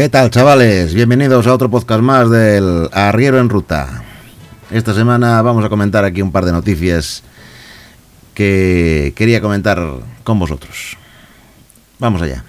¿Qué tal, chavales? Bienvenidos a otro podcast más del Arriero en Ruta. Esta semana vamos a comentar aquí un par de noticias que quería comentar con vosotros. Vamos allá.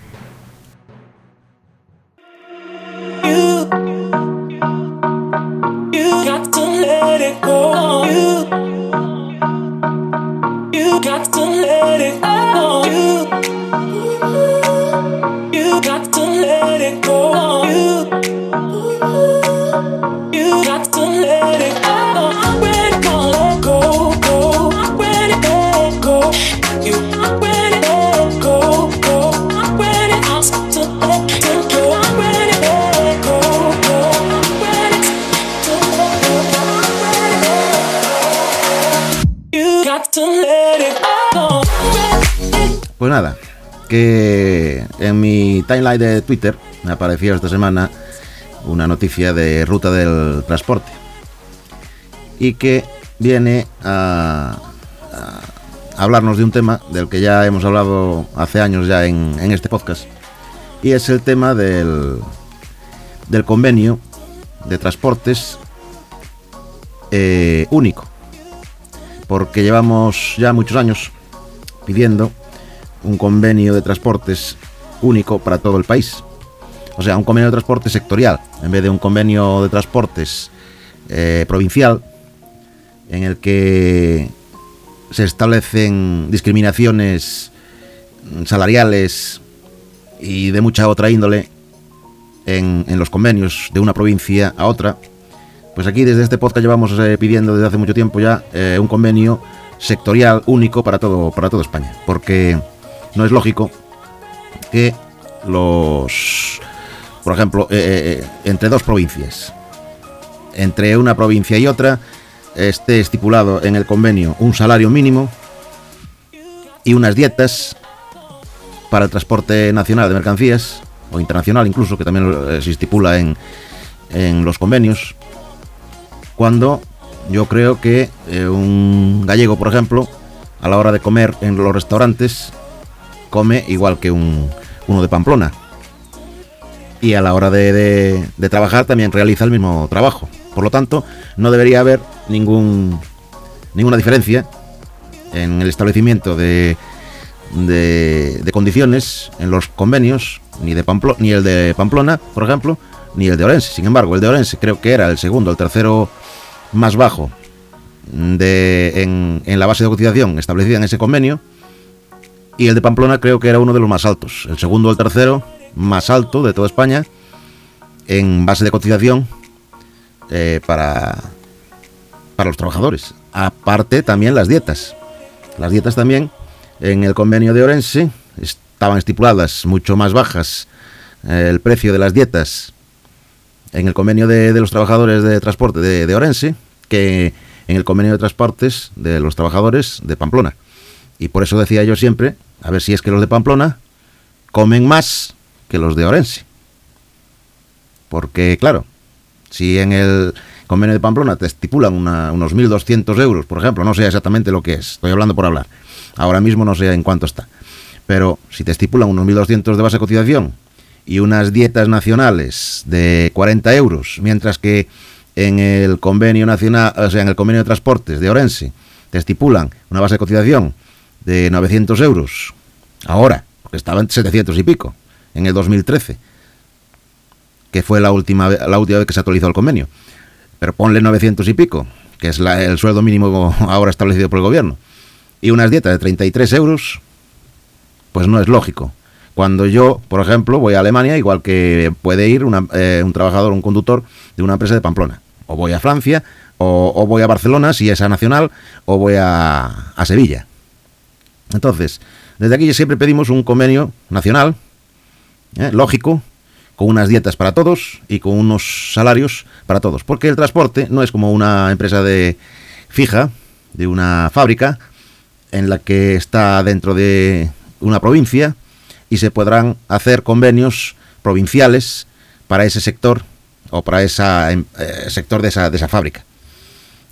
Que en mi timeline de Twitter me apareció esta semana una noticia de ruta del transporte. Y que viene a, hablarnos de un tema del que ya hemos hablado hace años ya en, en este podcast. Y es el tema del, del convenio de transportes eh, único. Porque llevamos ya muchos años pidiendo un convenio de transportes único para todo el país. O sea, un convenio de transporte sectorial, en vez de un convenio de transportes eh, provincial, en el que se establecen discriminaciones salariales y de mucha otra índole en, los convenios de una provincia a otra. Pues aquí desde este podcast llevamos eh, pidiendo desde hace mucho tiempo ya eh, un convenio sectorial único para todo, para toda España. Porque no es lógico que los, por ejemplo, eh, eh, entre dos provincias, entre una provincia y otra, esté estipulado en el convenio un salario mínimo y unas dietas para el transporte nacional de mercancías, o internacional incluso, que también eh, se estipula en, en los convenios, cuando yo creo que eh, un gallego, por ejemplo, a la hora de comer en los restaurantes, come igual que un, uno de Pamplona. Y a la hora de, trabajar también realiza el mismo trabajo. Por lo tanto, no debería haber ningún, ninguna diferencia en el establecimiento de, de, de condiciones en los convenios, ni, de ni el de Pamplona, por ejemplo, ni el de Orense. Sin embargo, el de Orense creo que era el segundo, el tercero más bajo de, en, en la base de cotización establecida en ese convenio. Y el de Pamplona creo que era uno de los más altos, el segundo o el tercero más alto de toda España en base de cotización eh, para, para los trabajadores. Aparte también las dietas. Las dietas también en el convenio de Orense estaban estipuladas mucho más bajas eh, el precio de las dietas en el convenio de, los trabajadores de transporte de, de Orense que en el convenio de transportes de los trabajadores de Pamplona. Y por eso decía yo siempre, a ver si es que los de Pamplona comen más que los de Orense. Porque, claro, si en el convenio de Pamplona te estipulan una- unos 1.200 euros, por ejemplo, no sé exactamente lo que es, estoy hablando por hablar, ahora mismo no sé en cuánto está, pero si te estipulan unos 1.200 de base de cotización y unas dietas nacionales de 40 euros, mientras que en el convenio nacional, o sea, en el convenio de transportes de Orense, te estipulan una base de cotización de 900 euros, ahora, porque estaba en 700 y pico, en el 2013, que fue la última, la última vez que se actualizó el convenio. Pero ponle 900 y pico, que es la- el sueldo mínimo ahora establecido por el gobierno, y unas dietas de 33 euros, pues no es lógico cuando yo, por ejemplo, voy a Alemania, igual que puede ir una- eh, un trabajador, un conductor de una empresa de Pamplona. O voy a Francia, o, o voy a Barcelona, si es a Nacional, o voy a Sevilla. Entonces, desde aquí siempre pedimos un convenio nacional, ¿eh? lógico, con unas dietas para todos y con unos salarios para todos. Porque el transporte no es como una empresa de fija, de una fábrica, en la que está dentro de una provincia y se podrán hacer convenios provinciales para ese sector o para ese sector de esa, de esa fábrica.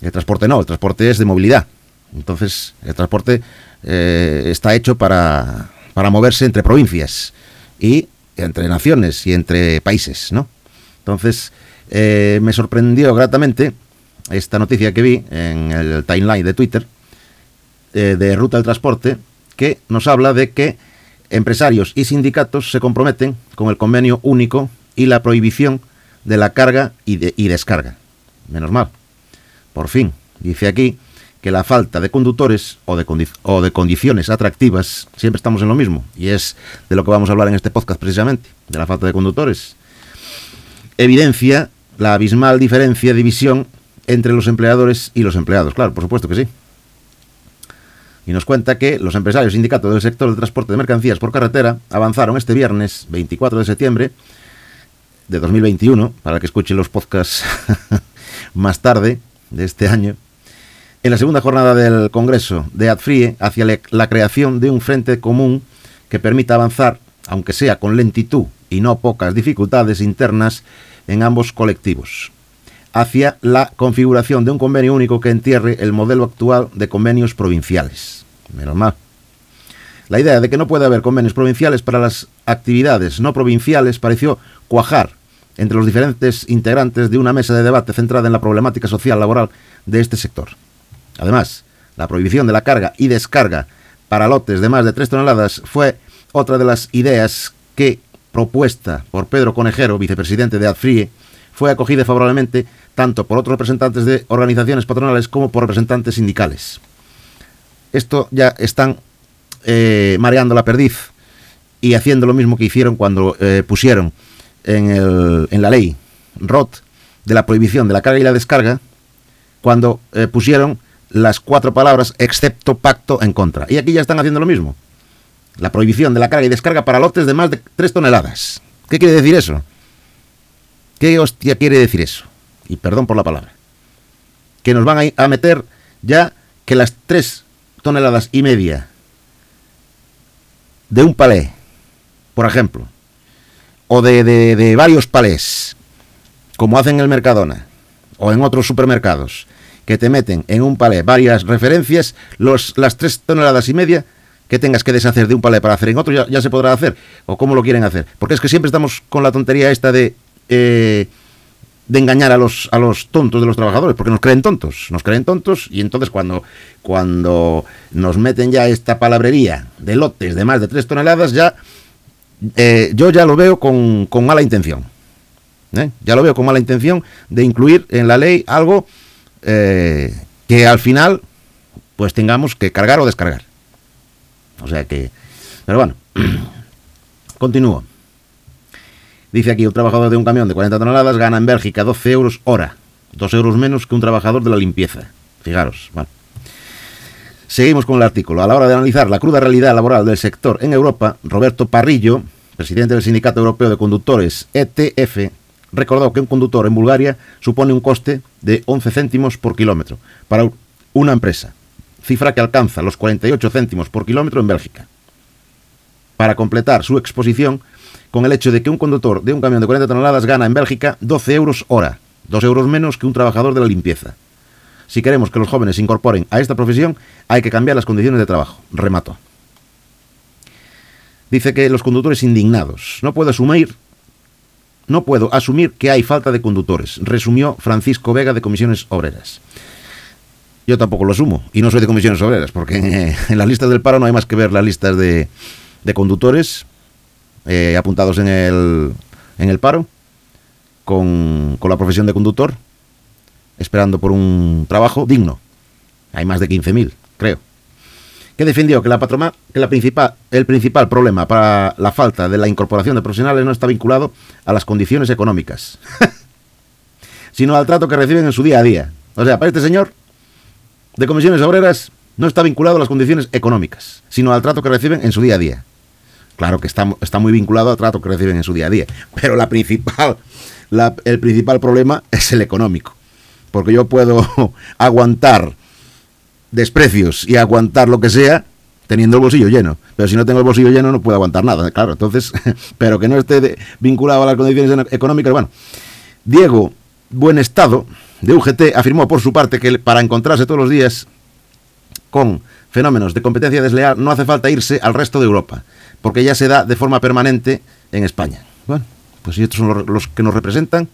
El transporte no, el transporte es de movilidad. Entonces, el transporte eh, está hecho para, para moverse entre provincias y entre naciones y entre países, ¿no? Entonces, eh, me sorprendió gratamente esta noticia que vi en el timeline de Twitter eh, de Ruta del Transporte, que nos habla de que empresarios y sindicatos se comprometen con el convenio único y la prohibición de la carga y, de- y descarga. Menos mal. Por fin, dice aquí que la falta de conductores o de, condiciones atractivas, siempre estamos en lo mismo, y es de lo que vamos a hablar en este podcast precisamente, de la falta de conductores, evidencia la abismal diferencia de visión entre los empleadores y los empleados. Claro, por supuesto que sí. Y nos cuenta que los empresarios sindicatos del sector del transporte de mercancías por carretera avanzaron este viernes 24 de septiembre de 2021, para que escuchen los podcasts más tarde de este año, en la segunda jornada del Congreso de ADFRIE hacia la creación de un frente común que permita avanzar, aunque sea con lentitud y no pocas dificultades internas, en ambos colectivos, hacia la configuración de un convenio único que entierre el modelo actual de convenios provinciales. Menos mal. La idea de que no puede haber convenios provinciales para las actividades no provinciales pareció cuajar entre los diferentes integrantes de una mesa de debate centrada en la problemática social laboral de este sector. Además, la prohibición de la carga y descarga para lotes de más de 3 toneladas fue otra de las ideas que, propuesta por Pedro Conejero, vicepresidente de ADFRIE, fue acogida favorablemente tanto por otros representantes de organizaciones patronales como por representantes sindicales. Esto ya están eh, mareando la perdiz y haciendo lo mismo que hicieron cuando eh, pusieron en, el- en la ley ROT de la prohibición de la carga y la descarga, cuando eh, pusieron las cuatro palabras excepto pacto en contra. Y aquí ya están haciendo lo mismo. La prohibición de la carga y descarga para lotes de más de 3 toneladas. ¿Qué quiere decir eso? ¿Qué hostia quiere decir eso? Y perdón por la palabra. Que nos van a, meter ya que las 3 toneladas y media de un palé, por ejemplo, o de, de- de varios palés, como hacen en el Mercadona o en otros supermercados, que te meten en un palé varias referencias, los, las tres toneladas y media que tengas que deshacer de un palé para hacer en otro ya, ya se podrá hacer, o cómo lo quieren hacer. Porque es que siempre estamos con la tontería esta de... eh, de engañar a los, a los tontos de los trabajadores, porque nos creen tontos, nos creen tontos, y entonces cuando, cuando nos meten ya esta palabrería de lotes de más de 3 toneladas, ya eh, yo ya lo veo con, con mala intención. ¿eh? Ya lo veo con mala intención de incluir en la ley algo eh, que al final pues tengamos que cargar o descargar. O sea que... Pero bueno, continúo. Dice aquí, un trabajador de un camión de 40 toneladas gana en Bélgica 12 euros hora. 2 euros menos que un trabajador de la limpieza. Fijaros, bueno. Seguimos con el artículo. A la hora de analizar la cruda realidad laboral del sector en Europa, Roberto Parrillo, presidente del Sindicato Europeo de Conductores, ETF, recordó que un conductor en Bulgaria supone un coste de 11 céntimos por kilómetro para una empresa, cifra que alcanza los 48 céntimos por kilómetro en Bélgica. Para completar su exposición con el hecho de que un conductor de un camión de 40 toneladas gana en Bélgica 12 euros hora, 2 euros menos que un trabajador de la limpieza. Si queremos que los jóvenes se incorporen a esta profesión, hay que cambiar las condiciones de trabajo. Remató. Dice que los conductores indignados. No puedo asumir, no puedo asumir que hay falta de conductores, resumió Francisco Vega de Comisiones Obreras. Yo tampoco lo asumo, y no soy de Comisiones Obreras, porque en, las listas del paro no hay más que ver las listas de, de conductores eh, apuntados en el, en el paro, con, con la profesión de conductor, esperando por un trabajo digno. Hay más de 15.000, creo. Que defendió que, la patrona, que la principal, el principal problema para la falta de la incorporación de profesionales no está vinculado a las condiciones económicas, sino al trato que reciben en su día a día. O sea, para este señor de comisiones obreras no está vinculado a las condiciones económicas, sino al trato que reciben en su día a día. Claro que está, está muy vinculado al trato que reciben en su día a día, pero la principal, el principal problema es el económico. Porque yo puedo aguantar desprecios y aguantar lo que sea teniendo el bolsillo lleno. Pero si no tengo el bolsillo lleno no puedo aguantar nada, claro. Entonces, pero que no esté de- vinculado a las condiciones económicas. Bueno, Diego Buenestado, de UGT, afirmó por su parte que para encontrarse todos los días con fenómenos de competencia desleal no hace falta irse al resto de Europa, porque ya se da de forma permanente en España. Bueno, pues si estos son los, que nos representan,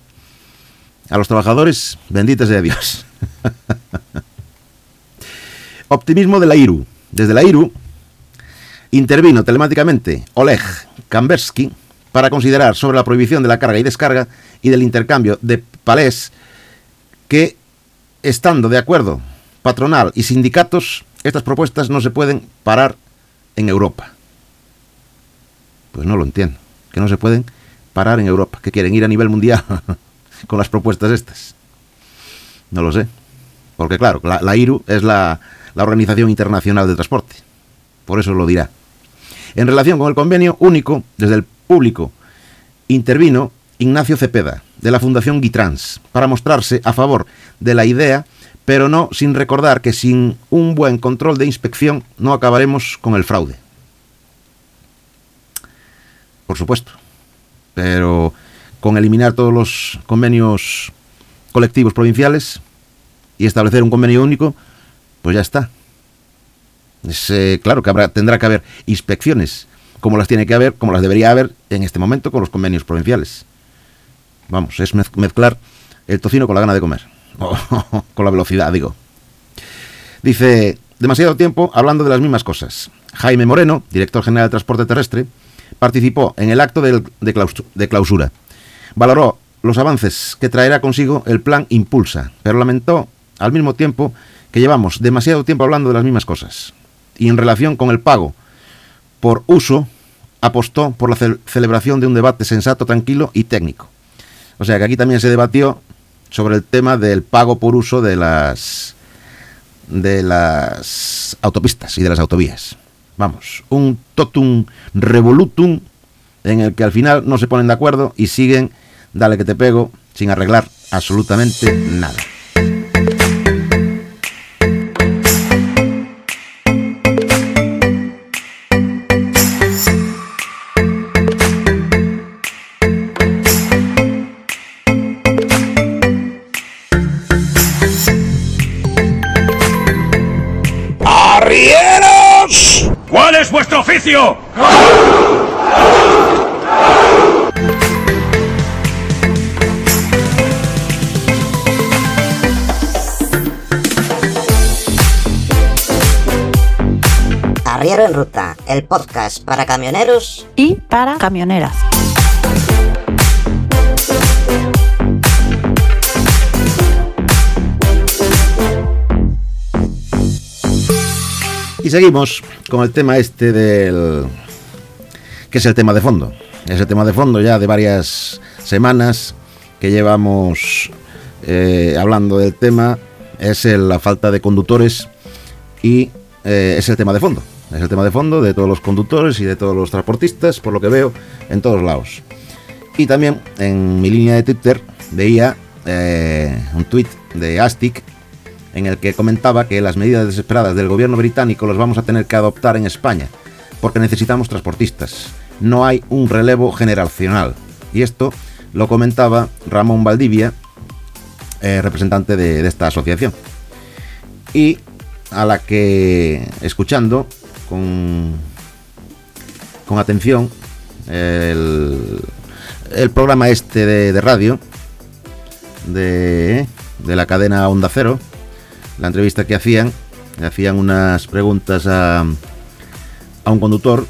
a los trabajadores, benditos sea Dios. Optimismo de la IRU. Desde la IRU intervino telemáticamente Oleg Kambersky para considerar sobre la prohibición de la carga y descarga y del intercambio de palés que, estando de acuerdo patronal y sindicatos, estas propuestas no se pueden parar en Europa. Pues no lo entiendo. Que no se pueden parar en Europa. Que quieren ir a nivel mundial con las propuestas estas. No lo sé. Porque claro, la, IRU es la, la Organización Internacional de Transporte. Por eso lo dirá. En relación con el convenio único, desde el público intervino Ignacio Cepeda, de la Fundación Guitrans, para mostrarse a favor de la idea, pero no sin recordar que sin un buen control de inspección no acabaremos con el fraude. Por supuesto. Pero con eliminar todos los convenios colectivos provinciales y establecer un convenio único, pues ya está. Es, eh, claro que habrá, tendrá que haber inspecciones, como las tiene que haber, como las debería haber en este momento con los convenios provinciales. Vamos, es mez- mezclar el tocino con la gana de comer. O con la velocidad, digo. Dice, demasiado tiempo hablando de las mismas cosas. Jaime Moreno, director general de Transporte Terrestre, participó en el acto de clausura. Valoró los avances que traerá consigo el plan Impulsa, pero lamentó al mismo tiempo que llevamos demasiado tiempo hablando de las mismas cosas. Y en relación con el pago por uso, apostó por la ce- celebración de un debate sensato, tranquilo y técnico. O sea que aquí también se debatió sobre el tema del pago por uso de las de las autopistas y de las autovías. Vamos, un totum revolutum en el que al final no se ponen de acuerdo y siguen, dale que te pego, sin arreglar absolutamente nada. Arriero en Ruta, el podcast para camioneros y para camioneras. Y seguimos con el tema este del... que es el tema de fondo. Es el tema de fondo ya de varias semanas que llevamos eh, hablando del tema. Es la falta de conductores y eh, es el tema de fondo. Es el tema de fondo de todos los conductores y de todos los transportistas, por lo que veo, en todos lados. Y también en mi línea de Twitter veía eh, un tweet de Astic en el que comentaba que las medidas desesperadas del gobierno británico las vamos a tener que adoptar en España, porque necesitamos transportistas. No hay un relevo generacional. Y esto lo comentaba Ramón Valdivia, eh, representante de, esta asociación. Y a la que, escuchando con, con atención el, el programa este de, de radio de, de la cadena Onda Cero, la entrevista que hacían, le hacían unas preguntas a, a un conductor,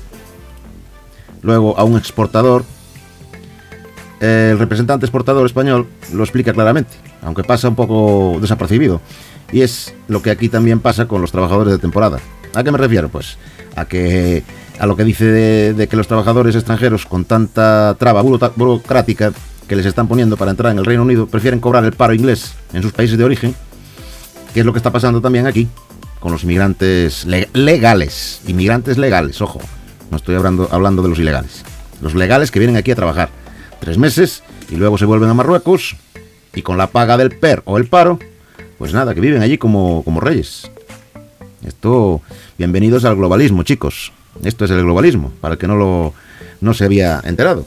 luego a un exportador. El representante exportador español lo explica claramente, aunque pasa un poco desapercibido. Y es lo que aquí también pasa con los trabajadores de temporada. ¿A qué me refiero? Pues a que a lo que dice de, de que los trabajadores extranjeros con tanta traba burocrática que les están poniendo para entrar en el Reino Unido prefieren cobrar el paro inglés en sus países de origen, que es lo que está pasando también aquí con los inmigrantes le- legales, inmigrantes legales, ojo, no estoy hablando, hablando de los ilegales, los legales que vienen aquí a trabajar tres meses y luego se vuelven a Marruecos y con la paga del PER o el paro, pues nada, que viven allí como, como reyes. Esto, bienvenidos al globalismo, chicos. Esto es el globalismo, para el que no lo no se había enterado.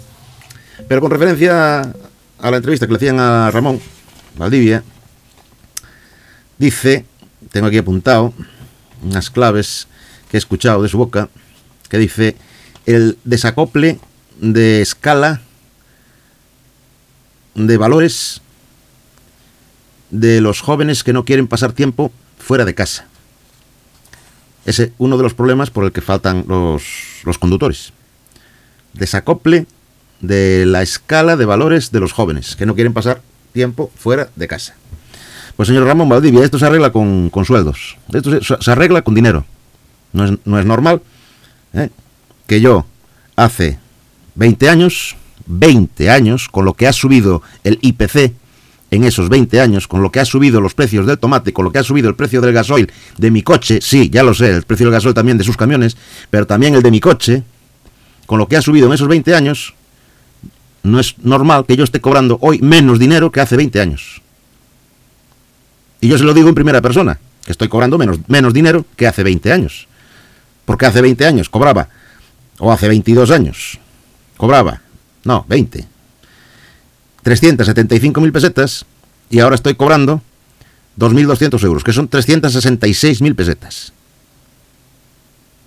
Pero con referencia a la entrevista que le hacían a Ramón Valdivia, dice, tengo aquí apuntado unas claves que he escuchado de su boca, que dice el desacople de escala de valores de los jóvenes que no quieren pasar tiempo fuera de casa. Ese es uno de los problemas por el que faltan los, los conductores. Desacople de la escala de valores de los jóvenes que no quieren pasar tiempo fuera de casa. Pues señor Ramón Valdivia, esto se arregla con, sueldos. Esto se, arregla con dinero. No es, no es normal ¿eh? que yo hace 20 años, 20 años, con lo que ha subido el IPC en esos 20 años, con lo que ha subido los precios del tomate, con lo que ha subido el precio del gasoil de mi coche, sí, ya lo sé, el precio del gasoil también de sus camiones, pero también el de mi coche, con lo que ha subido en esos 20 años, no es normal que yo esté cobrando hoy menos dinero que hace 20 años. Y yo se lo digo en primera persona, que estoy cobrando menos, menos dinero que hace 20 años. Porque hace 20 años cobraba, o hace 22 años, cobraba, no, 20, 375.000 pesetas y ahora estoy cobrando 2.200 euros, que son 366.000 pesetas.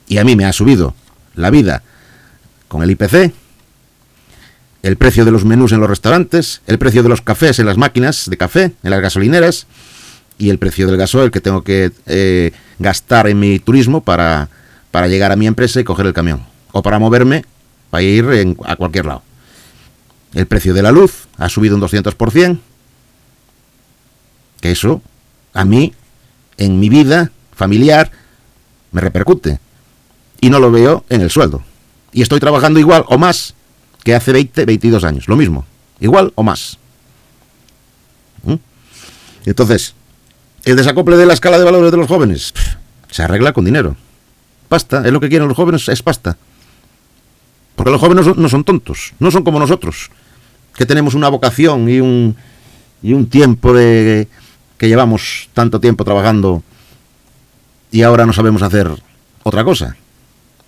Y a mí me ha subido la vida con el IPC, el precio de los menús en los restaurantes, el precio de los cafés en las máquinas de café, en las gasolineras, y el precio del gasoil que tengo que eh, gastar en mi turismo para, para llegar a mi empresa y coger el camión. O para moverme, para ir a cualquier lado. El precio de la luz ha subido un 200%. Que eso, a mí, en mi vida familiar, me repercute. Y no lo veo en el sueldo. Y estoy trabajando igual o más que hace 20, 22 años. Lo mismo. Igual o más. ¿Mm? Entonces, el desacople de la escala de valores de los jóvenes se arregla con dinero. Pasta, es lo que quieren los jóvenes, es pasta. Porque los jóvenes no son tontos, no son como nosotros, que tenemos una vocación y un, y un tiempo de que llevamos tanto tiempo trabajando y ahora no sabemos hacer otra cosa.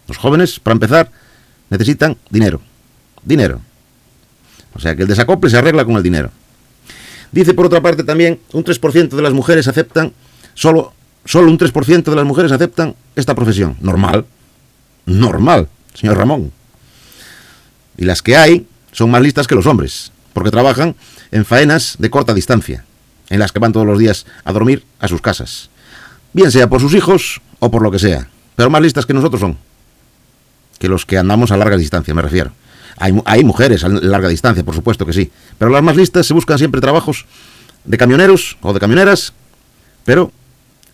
Los jóvenes, para empezar, necesitan dinero. Dinero. O sea que el desacople se arregla con el dinero. Dice por otra parte también, un 3% de las mujeres aceptan, solo, solo un 3% de las mujeres aceptan esta profesión. Normal. Normal, señor Ramón. Y las que hay son más listas que los hombres, porque trabajan en faenas de corta distancia, en las que van todos los días a dormir a sus casas. Bien sea por sus hijos o por lo que sea. Pero más listas que nosotros son. Que los que andamos a larga distancia, me refiero. Hay, mu- hay mujeres a larga distancia, por supuesto que sí. Pero las más listas se buscan siempre trabajos de camioneros o de camioneras, pero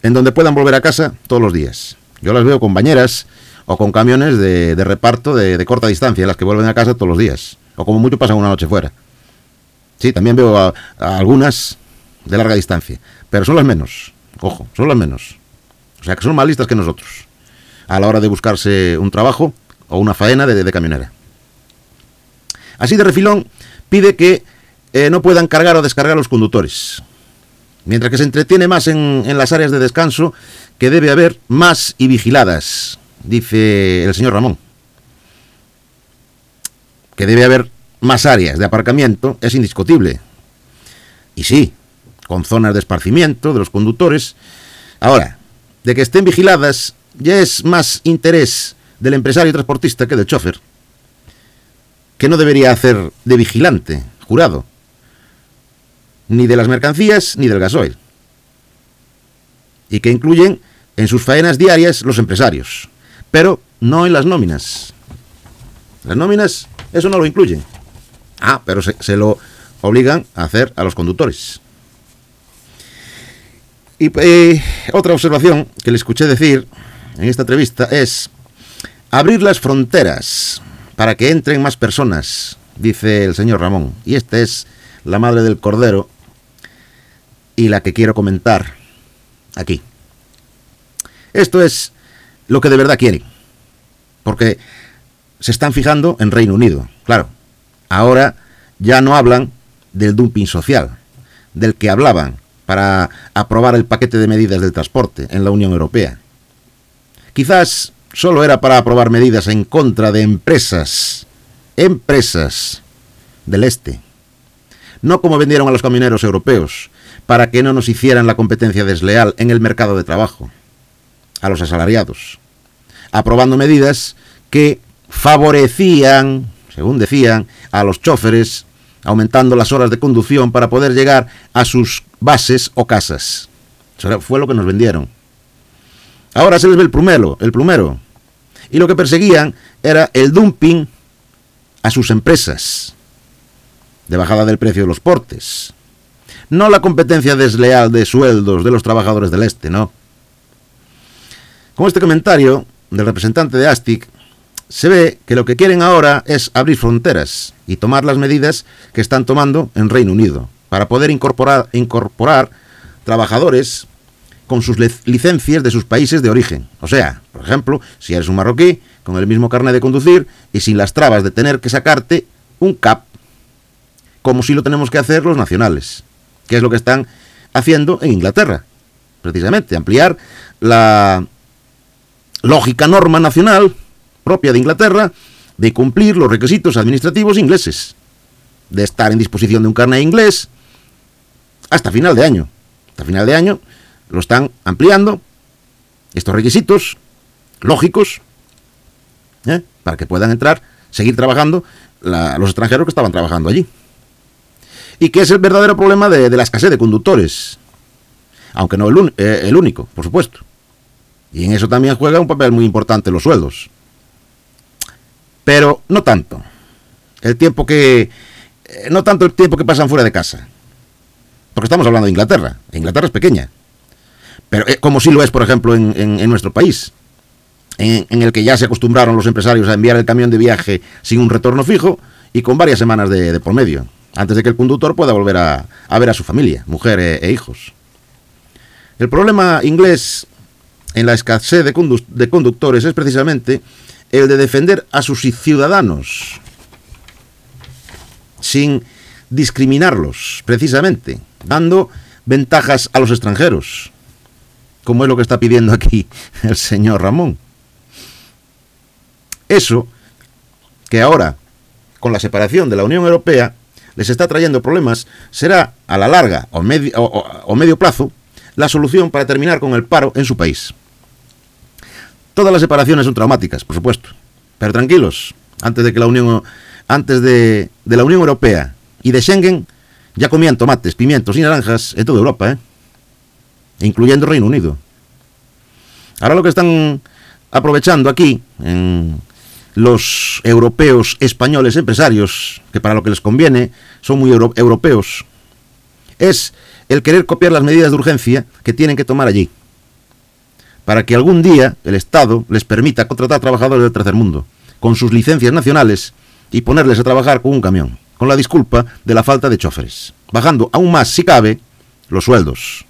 en donde puedan volver a casa todos los días. Yo las veo con bañeras o con camiones de, reparto de, corta distancia, las que vuelven a casa todos los días. O como mucho pasan una noche fuera. Sí, también veo a algunas de larga distancia, pero son las menos. Ojo, son las menos. O sea que son más listas que nosotros a la hora de buscarse un trabajo o una faena de, de camionera. Así de refilón, pide que eh, no puedan cargar o descargar los conductores. Mientras que se entretiene más en, en las áreas de descanso, que debe haber más y vigiladas, dice el señor Ramón. Que debe haber más áreas de aparcamiento es indiscutible. Y sí, con zonas de esparcimiento de los conductores. Ahora, de que estén vigiladas ya es más interés del empresario transportista que del chofer, que no debería hacer de vigilante, jurado, ni de las mercancías ni del gasoil, y que incluyen en sus faenas diarias los empresarios, pero no en las nóminas. Las nóminas, eso no lo incluyen. Ah, pero se, lo obligan a hacer a los conductores. Y eh, otra observación que le escuché decir en esta entrevista es abrir las fronteras para que entren más personas, dice el señor Ramón. Y esta es la madre del cordero y la que quiero comentar aquí. Esto es lo que de verdad quieren. Porque se están fijando en Reino Unido. Claro, ahora ya no hablan del dumping social, del que hablaban para aprobar el paquete de medidas del transporte en la Unión Europea. Quizás solo era para aprobar medidas en contra de empresas, empresas del este. No como vendieron a los camioneros europeos, para que no nos hicieran la competencia desleal en el mercado de trabajo, a los asalariados, aprobando medidas que favorecían, según decían, a los choferes, aumentando las horas de conducción para poder llegar a sus bases o casas. Eso fue lo que nos vendieron. Ahora se les ve el plumero, el plumero. Y lo que perseguían era el dumping a sus empresas, de bajada del precio de los portes. No la competencia desleal de sueldos de los trabajadores del este, no. Con este comentario del representante de ASTIC, se ve que lo que quieren ahora es abrir fronteras y tomar las medidas que están tomando en Reino Unido para poder incorporar, incorporar trabajadores con sus licencias de sus países de origen. O sea, por ejemplo, si eres un marroquí, con el mismo carnet de conducir y sin las trabas de tener que sacarte un CAP, como si lo tenemos que hacer los nacionales, que es lo que están haciendo en Inglaterra, precisamente, ampliar la lógica norma nacional propia de Inglaterra de cumplir los requisitos administrativos ingleses, de estar en disposición de un carnet inglés hasta final de año. Hasta final de año lo están ampliando estos requisitos lógicos ¿eh? para que puedan entrar, seguir trabajando los extranjeros que estaban trabajando allí. Y que es el verdadero problema de, la escasez de conductores, aunque no el, eh, el único, por supuesto. Y en eso también juega un papel muy importante los sueldos pero no tanto. El tiempo que. Eh, no tanto el tiempo que pasan fuera de casa. Porque estamos hablando de Inglaterra. Inglaterra es pequeña. Pero eh, como sí lo es, por ejemplo, en, nuestro país. En, el que ya se acostumbraron los empresarios a enviar el camión de viaje sin un retorno fijo y con varias semanas de, por medio. Antes de que el conductor pueda volver a, ver a su familia, mujer e, e, hijos. El problema inglés en la escasez de conductores es precisamente el de defender a sus ciudadanos sin discriminarlos, precisamente, dando ventajas a los extranjeros, como es lo que está pidiendo aquí el señor Ramón. Eso, que ahora, con la separación de la Unión Europea, les está trayendo problemas, será a la larga o medio, o medio plazo la solución para terminar con el paro en su país. Todas las separaciones son traumáticas, por supuesto. Pero tranquilos, antes de que la Unión antes de, la Unión Europea y de Schengen ya comían tomates, pimientos y naranjas en toda Europa, ¿eh? Incluyendo Reino Unido. Ahora lo que están aprovechando aquí, los europeos españoles empresarios, que para lo que les conviene son muy europeos, es el querer copiar las medidas de urgencia que tienen que tomar allí para que algún día el Estado les permita contratar trabajadores del tercer mundo, con sus licencias nacionales, y ponerles a trabajar con un camión, con la disculpa de la falta de choferes, bajando aún más, si cabe, los sueldos,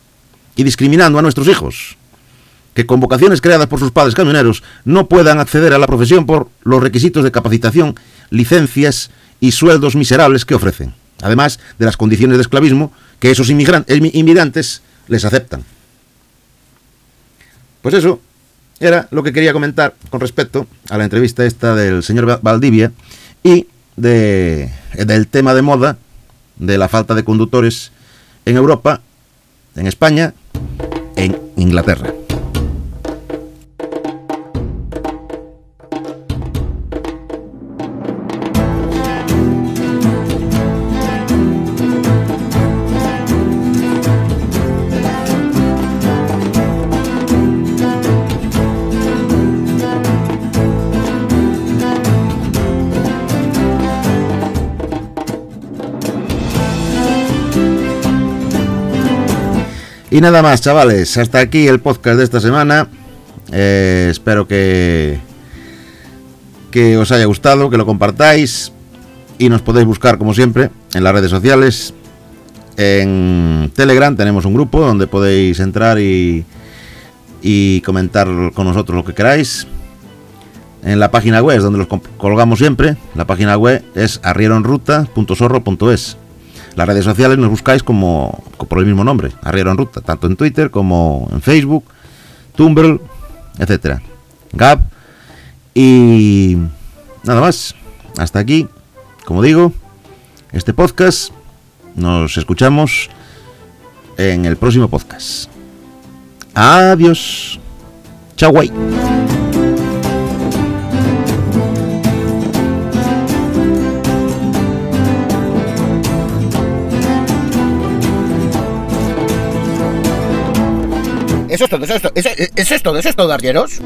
y discriminando a nuestros hijos, que con vocaciones creadas por sus padres camioneros no puedan acceder a la profesión por los requisitos de capacitación, licencias y sueldos miserables que ofrecen, además de las condiciones de esclavismo que esos inmigrantes les aceptan. Pues eso era lo que quería comentar con respecto a la entrevista esta del señor Valdivia y de, del tema de moda de la falta de conductores en Europa, en España, en Inglaterra. Y nada más, chavales. Hasta aquí el podcast de esta semana. Eh, espero que, que os haya gustado, que lo compartáis y nos podéis buscar como siempre en las redes sociales. En Telegram tenemos un grupo donde podéis entrar y, y comentar con nosotros lo que queráis. En la página web es donde los colgamos siempre. La página web es arrieronruta.sorro.es. Las redes sociales nos buscáis como, co- por el mismo nombre, Arriero en Ruta, tanto en Twitter como en Facebook, Tumblr, etcétera. Gap y nada más. Hasta aquí, como digo, este podcast. Nos escuchamos en el próximo podcast. Adiós. Chao, guay. Eso es todo, eso es todo, eso, eso es todo, eso es todo, arrieros.